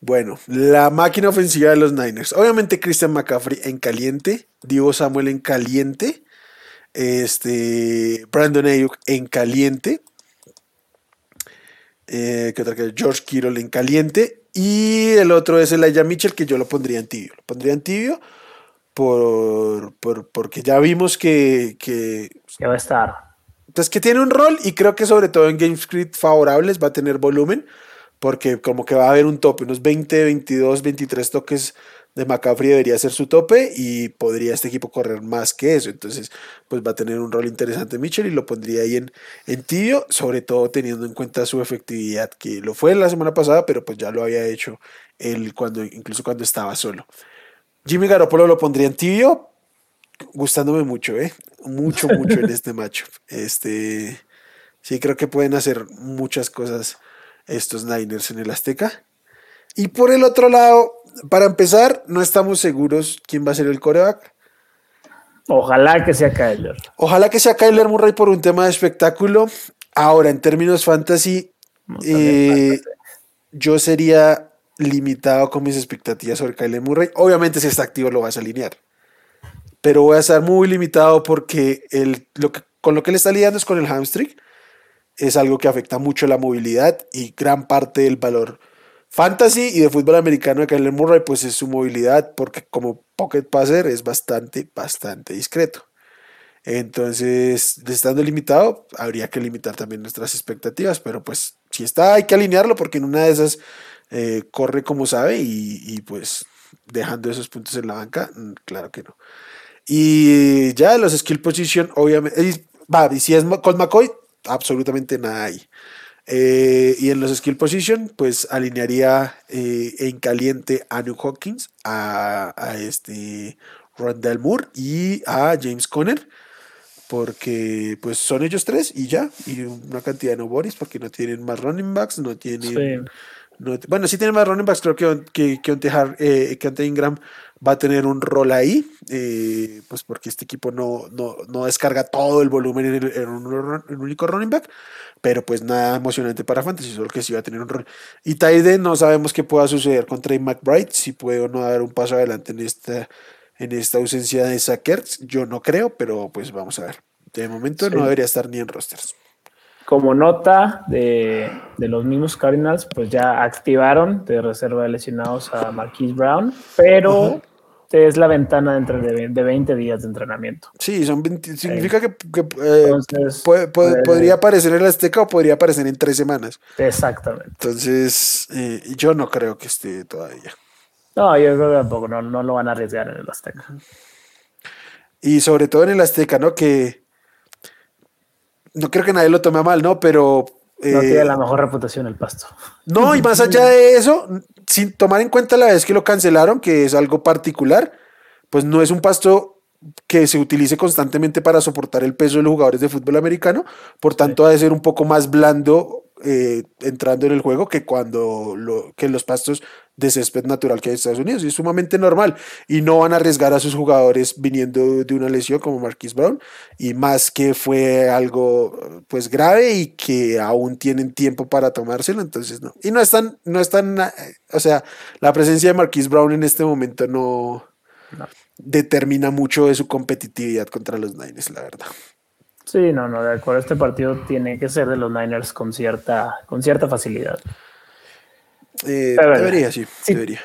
Speaker 1: Bueno, la máquina ofensiva de los Niners. Obviamente Christian McCaffrey en caliente, Divo Samuel en caliente, este Brandon Ayuk en caliente, eh, ¿qué otra que George Kittle en caliente y el otro es Elijah Mitchell que yo lo pondría en tibio. Lo pondría en tibio por, por- porque ya vimos que, que
Speaker 3: Que va a estar.
Speaker 1: Pues que tiene un rol y creo que sobre todo en game script favorables va a tener volumen porque como que va a haber un tope, unos 20, 22, 23 toques de McCaffrey debería ser su tope y podría este equipo correr más que eso, entonces pues va a tener un rol interesante Mitchell y lo pondría ahí en, en tibio, sobre todo teniendo en cuenta su efectividad, que lo fue la semana pasada, pero pues ya lo había hecho él cuando, incluso cuando estaba solo. Jimmy Garoppolo lo pondría en tibio, gustándome mucho, ¿eh? Mucho, mucho en este matchup. Este, sí, creo que pueden hacer muchas cosas estos Niners en el Azteca. Y por el otro lado, para empezar, no estamos seguros quién va a ser el coreback.
Speaker 3: Ojalá que sea Kyler.
Speaker 1: Ojalá que sea Kyler Murray por un tema de espectáculo. Ahora, en términos fantasy, eh, yo sería limitado con mis expectativas sobre Kyler Murray. Obviamente, si está activo, lo vas a alinear. Pero voy a estar muy limitado porque el, lo que, con lo que él está lidiando es con el hamstring. Es algo que afecta mucho la movilidad y gran parte del valor fantasy y de fútbol americano de Kyler Murray, pues es su movilidad, porque como pocket passer es bastante, bastante discreto. Entonces, estando limitado, habría que limitar también nuestras expectativas, pero pues si está, hay que alinearlo porque en una de esas eh, corre como sabe y, y, pues dejando esos puntos en la banca, mm, claro que no. Y ya los skill position, obviamente, y, si es con McCoy, absolutamente nada ahí. Eh, y en los skill position, pues alinearía eh, en caliente a New Hawkins, a, a este Rondell Moore y a James Conner porque pues son ellos tres y ya, y una cantidad de no boris porque no tienen más running backs, no tienen...
Speaker 3: Sí.
Speaker 1: No- bueno, sí tienen más running backs, creo que, que, que, Har- eh, que Onte Ingram va a tener un rol ahí, eh, pues porque este equipo no, no, no descarga todo el volumen en, el- en un, run- en un único running back, pero pues nada emocionante para Fantasy, solo que sí va a tener un rol. Y Taide no sabemos qué pueda suceder con Trey McBride, si puede o no dar un paso adelante en esta, en esta ausencia de Sackers, yo no creo, pero pues vamos a ver. De momento
Speaker 3: Sí.
Speaker 1: no debería estar ni en rosters.
Speaker 3: Como nota de, de los mismos Cardinals, pues ya activaron de reserva de lesionados a Marquise Brown, pero es la ventana de, entre, de, de 20 días de entrenamiento.
Speaker 1: Sí, son 20 significa que, que, eh,
Speaker 3: Entonces,
Speaker 1: puede- puede-
Speaker 3: eh,
Speaker 1: podría aparecer en el Azteca o podría aparecer en tres semanas.
Speaker 3: Exactamente.
Speaker 1: Entonces, eh, yo no creo que esté todavía.
Speaker 3: No, yo creo que tampoco, no, no lo van a arriesgar en el Azteca.
Speaker 1: Y sobre todo en el Azteca, ¿no? Que no creo que nadie lo tome a mal, ¿no? Pero...
Speaker 3: No
Speaker 1: eh,
Speaker 3: tiene la mejor reputación el pasto.
Speaker 1: No, y más allá de eso, sin tomar en cuenta la vez que lo cancelaron, que es algo particular, pues no es un pasto que se utilice constantemente para soportar el peso de los jugadores de fútbol americano, por tanto ha de ser un poco más blando eh, entrando en el juego que cuando lo, que los pastos de césped natural que hay en Estados Unidos, y es sumamente normal, y no van a arriesgar a sus jugadores viniendo de una lesión como Marquis Brown, y más que fue algo pues grave y que aún tienen tiempo para tomárselo, entonces no. Y no están, no están, eh, o sea, la presencia de Marquis Brown en este momento no,
Speaker 3: No.
Speaker 1: determina mucho de su competitividad contra los Niners, la verdad.
Speaker 3: Sí, no, no, de acuerdo. Este partido tiene que ser de los Niners con cierta, con cierta facilidad.
Speaker 1: Eh, debería, sí, debería.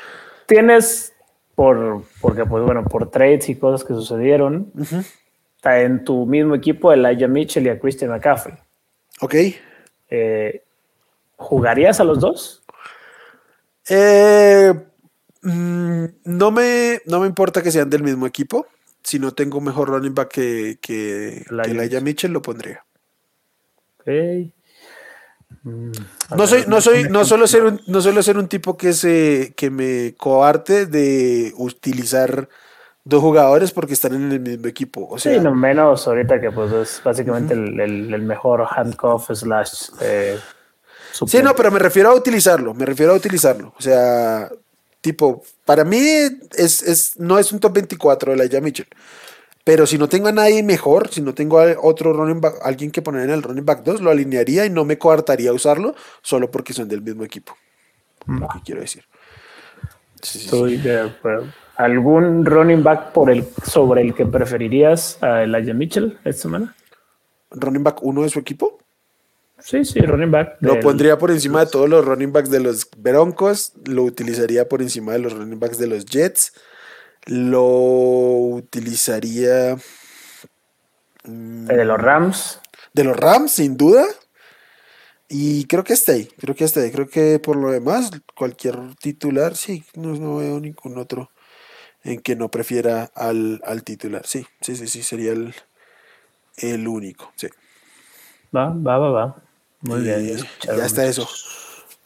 Speaker 3: Tienes, por, porque pues bueno, por trades y cosas que sucedieron, está en tu mismo equipo a Elijah Mitchell y a Christian McCaffrey.
Speaker 1: Ok.
Speaker 3: Eh, ¿Jugarías a los dos?
Speaker 1: Eh, mm, no, me, no me importa que sean del mismo equipo. Si no tengo mejor running back que, que,
Speaker 3: Elijah
Speaker 1: Mitchell, lo pondría.
Speaker 3: Ok.
Speaker 1: Mm, no soy, no soy, no suelo ser un, no suelo ser un tipo que se, que me coarte de utilizar dos jugadores porque están en el mismo equipo. O sea,
Speaker 3: sí, no menos ahorita que pues es básicamente el, el, mejor handcuff slash. Eh,
Speaker 1: sí, no, pero me refiero a utilizarlo, me refiero a utilizarlo. O sea, tipo, para mí es, es, no es un top 24 de Elijah Mitchell. Pero si no tengo a nadie mejor, si no tengo a otro running back, alguien que poner en el running back 2, lo alinearía y no me coartaría usarlo solo porque son del mismo equipo. Lo que quiero decir.
Speaker 3: Estoy de acuerdo. ¿Algún running back por el, sobre el que preferirías a Elijah Mitchell esta semana?
Speaker 1: ¿Running back uno de su equipo?
Speaker 3: Sí, sí, running back.
Speaker 1: Lo pondría por encima de todos los running backs de los Broncos. Lo utilizaría por encima de los running backs de los Jets lo utilizaría.
Speaker 3: De los Rams.
Speaker 1: De los Rams, sin duda. Y creo que está ahí. Creo que está ahí. Creo que por lo demás, cualquier titular, sí, no, veo ningún otro en que no prefiera al, titular. Sí, sí, sí, sí, sería el, el único. Sí.
Speaker 3: Va, va, va, va. Muy bien.
Speaker 1: Ya está eso.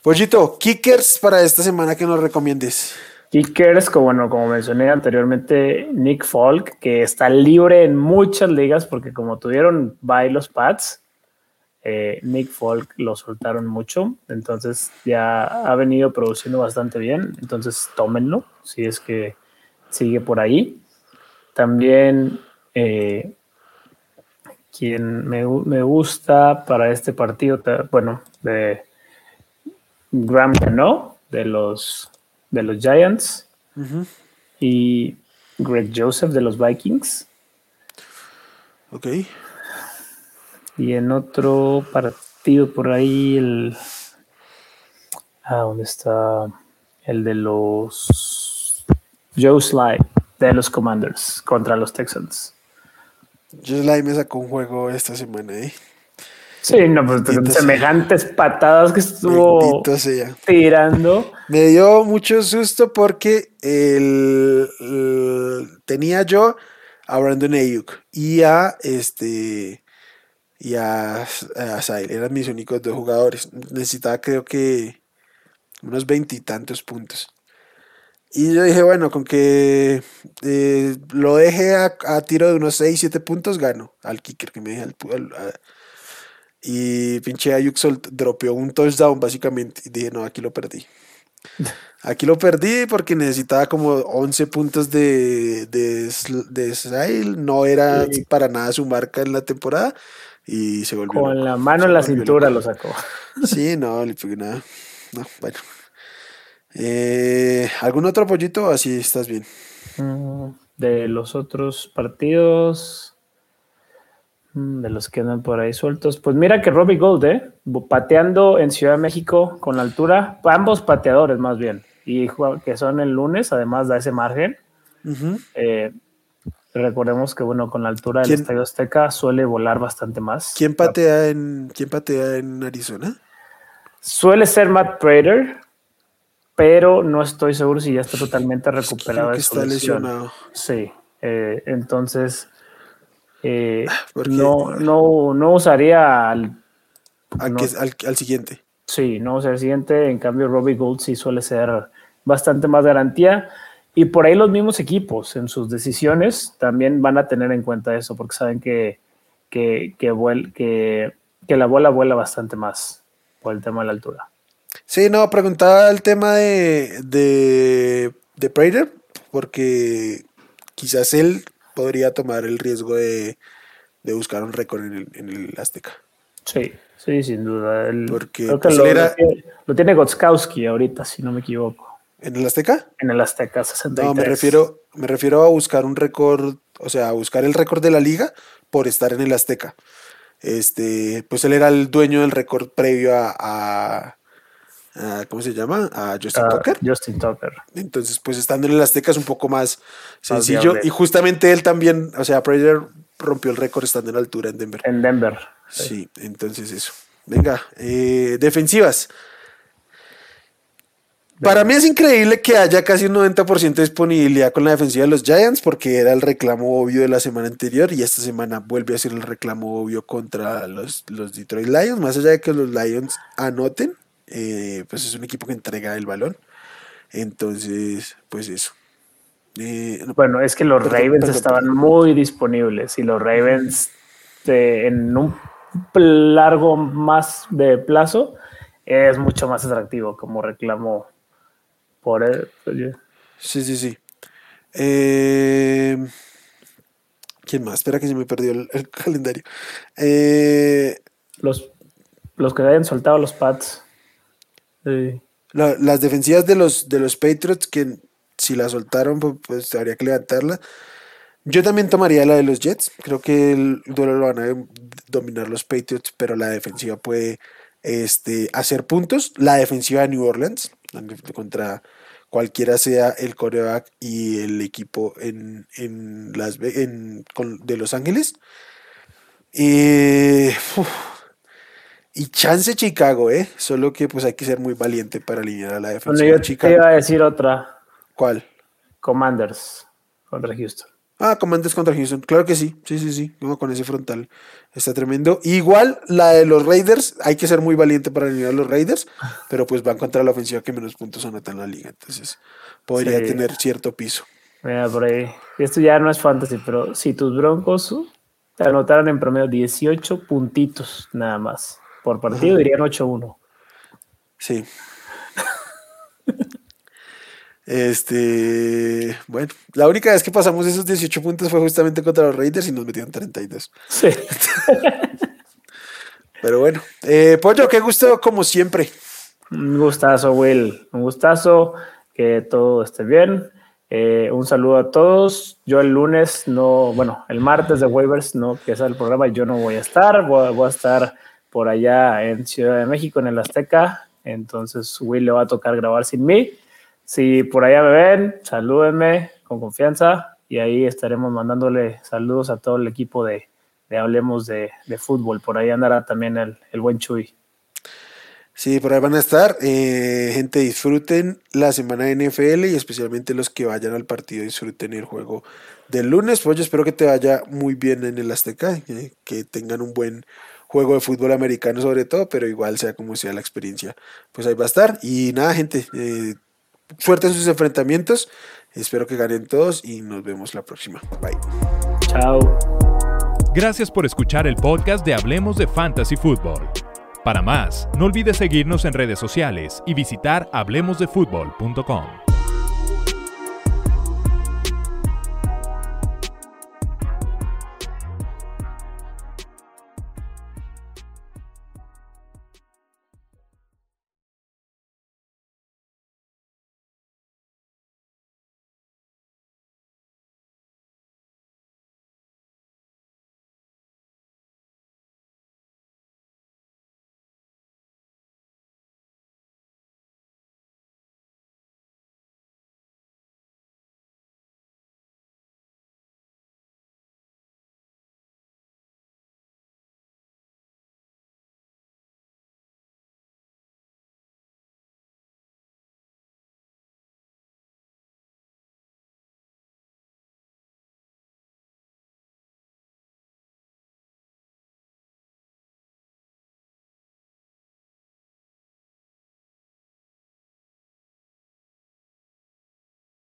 Speaker 1: Pollito, kickers para esta semana que nos recomiendes.
Speaker 3: Kickers, como, bueno, como mencioné anteriormente, Nick Folk, que está libre en muchas ligas porque como tuvieron bye los Pats, eh, Nick Folk lo soltaron mucho, entonces ya ha venido produciendo bastante bien, entonces tómenlo si es que sigue por ahí. También eh, quien me, me, gusta para este partido, bueno, de Graham no de los de los Giants y Greg Joseph de los Vikings.
Speaker 1: Ok.
Speaker 3: Y en otro partido por ahí, el. Ah, ¿dónde está? El de los. Joe Sly de los Commanders contra los Texans.
Speaker 1: Joe Sly me sacó un juego esta semana, ¿eh?
Speaker 3: Sí, no, pues semejantes patadas que estuvo tirando.
Speaker 1: Me dio mucho susto porque el, tenía yo a Brandon Ayuk y a este y a, a Eran mis únicos dos jugadores. Necesitaba creo que unos veintitantos puntos. Y yo dije, bueno, con que eh, lo deje a, tiro de unos 6, 7 puntos, gano al kicker que me dije al, y pinche Ayuk dropeó un touchdown básicamente. Y dije, no, aquí lo perdí. Aquí lo perdí porque necesitaba como 11 puntos de, de, de No era para nada su marca en la temporada. Y se volvió.
Speaker 3: Con la mano en la cintura lo sacó.
Speaker 1: Sí, no, le pegué nada. No, bueno. Eh, ¿Algún otro pollito? Así estás bien.
Speaker 3: Mm, de los otros partidos. Mm, de los que andan por ahí sueltos. Pues mira que Robbie Gold, ¿eh? Pateando en Ciudad de México con la altura, ambos pateadores más bien, y que son el lunes, además da ese margen. Eh, recordemos que, bueno, con la altura del Estadio Azteca suele volar bastante más.
Speaker 1: ¿Quién patea en, ¿quién patea en Arizona?
Speaker 3: Suele ser Matt Prater, pero no estoy seguro si ya está totalmente recuperado.
Speaker 1: de está lesionado.
Speaker 3: Sí, eh, entonces eh, no, no, no usaría al,
Speaker 1: al, siguiente.
Speaker 3: Sí, no usaría al siguiente. En cambio, Robbie Gould sí suele ser bastante más garantía. Y por ahí los mismos equipos en sus decisiones también van a tener en cuenta eso, porque saben que, que, que, que, la bola vuela bastante más por el tema de la altura.
Speaker 1: Sí, no, preguntaba el tema de, de, de Prater, porque quizás él podría tomar el riesgo de, buscar un récord en el, Azteca.
Speaker 3: Sí, sí, sin duda.
Speaker 1: Porque
Speaker 3: creo que pues, lo, era... lo, tiene Gotskowski ahorita, si no me equivoco.
Speaker 1: ¿En el Azteca?
Speaker 3: En el Azteca 63.
Speaker 1: No, me refiero, me refiero a buscar un récord, o sea, a buscar el récord de la liga por estar en el Azteca. Este, pues él era el dueño del récord previo a ¿cómo se llama? A Justin Tucker.
Speaker 3: Justin Tucker.
Speaker 1: Entonces, pues estando en el Azteca es un poco más sencillo. y justamente él también, o sea, Prater rompió el récord estando en altura en Denver.
Speaker 3: En Denver.
Speaker 1: Sí, entonces eso. Venga, eh, defensivas. Para mí es increíble que haya casi un 90% de disponibilidad con la defensiva de los Giants porque era el reclamo obvio de la semana anterior y esta semana vuelve a ser el reclamo obvio contra los, los Detroit Lions. Más allá de que los Lions anoten, eh, pues es un equipo que entrega el balón. Entonces, pues eso.
Speaker 3: Eh, bueno, es que los Ravens estaban muy disponibles y los Ravens en un largo más de plazo es mucho más atractivo como reclamo por él. Pues,
Speaker 1: sí, sí, sí. Eh, ¿Quién más? Espera que se me perdió el, calendario. Eh,
Speaker 3: los, los que hayan soltado los pads.
Speaker 1: Las defensivas de los, de los Patriots, que si la soltaron, pues, pues, habría que levantarla. Yo también tomaría la de los Jets. Creo que el duelo lo van a dominar los Patriots, pero la defensiva puede este, hacer puntos. La defensiva de New Orleans, contra cualquiera sea el coreback y el equipo en, las, en, de Los Ángeles. Y chance Chicago, ¿eh? Solo que pues hay que ser muy valiente para alinear a la defensa.
Speaker 3: yo Chicago. te iba a decir otra.
Speaker 1: ¿Cuál?
Speaker 3: Commanders contra Houston.
Speaker 1: Ah, Commanders contra Houston. Claro que sí. Sí, sí, sí. con ese frontal. Está tremendo. Igual la de los Raiders. Hay que ser muy valiente para alinear a los Raiders. Pero pues van contra la ofensiva que menos puntos anota en la liga. Entonces podría tener cierto piso.
Speaker 3: Mira, por ahí. Esto ya no es fantasy, pero si tus broncos te anotaran en promedio 18 puntitos nada más por partido, dirían 8-1.
Speaker 1: Sí. Este, bueno, la única vez que pasamos esos 18 puntos fue justamente contra los Raiders y nos metieron 32. Sí. Pero bueno, eh, Pollo, qué gusto como siempre.
Speaker 3: Un gustazo, Will. Un gustazo, que todo esté bien. Eh, un saludo a todos. Yo el lunes no, bueno, el martes de waivers no, que es el programa, yo no voy a estar. Voy, voy, a estar por allá en Ciudad de México, en el Azteca. Entonces, Will le va a tocar grabar sin mí. Si por allá me ven, salúdenme con confianza y ahí estaremos mandándole saludos a todo el equipo de, Hablemos de, Fútbol. Por ahí andará también el, buen Chuy.
Speaker 1: Sí, por ahí van a estar. Eh, gente, disfruten la semana de NFL y especialmente los que vayan al partido, disfruten el juego del lunes. Pues yo espero que te vaya muy bien en el Azteca, eh, que tengan un buen juego de fútbol americano sobre todo, pero igual sea como sea la experiencia, pues ahí va a estar. Y nada, gente, eh, fuerte en sus enfrentamientos. Espero que ganen todos y nos vemos la próxima. Bye.
Speaker 3: Chao.
Speaker 2: Gracias por escuchar el podcast de Hablemos de Fantasy Football. Para más, no olvides seguirnos en redes sociales y visitar hablemosdefutbol.com.